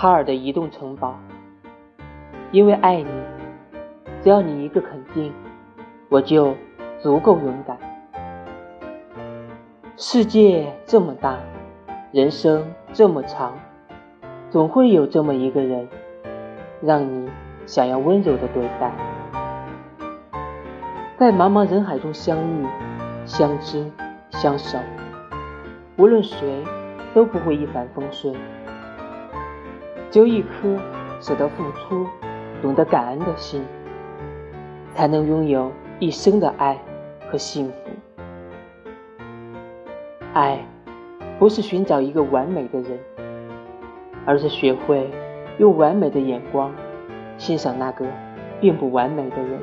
哈尔的移动城堡。因为爱你，只要你一个肯定，我就足够勇敢。世界这么大，人生这么长，总会有这么一个人，让你想要温柔的对待。在茫茫人海中相遇、相知、相守，无论谁都不会一帆风顺。只有一颗舍得付出、懂得感恩的心，才能拥有一生的爱和幸福。爱，不是寻找一个完美的人，而是学会用完美的眼光欣赏那个并不完美的人。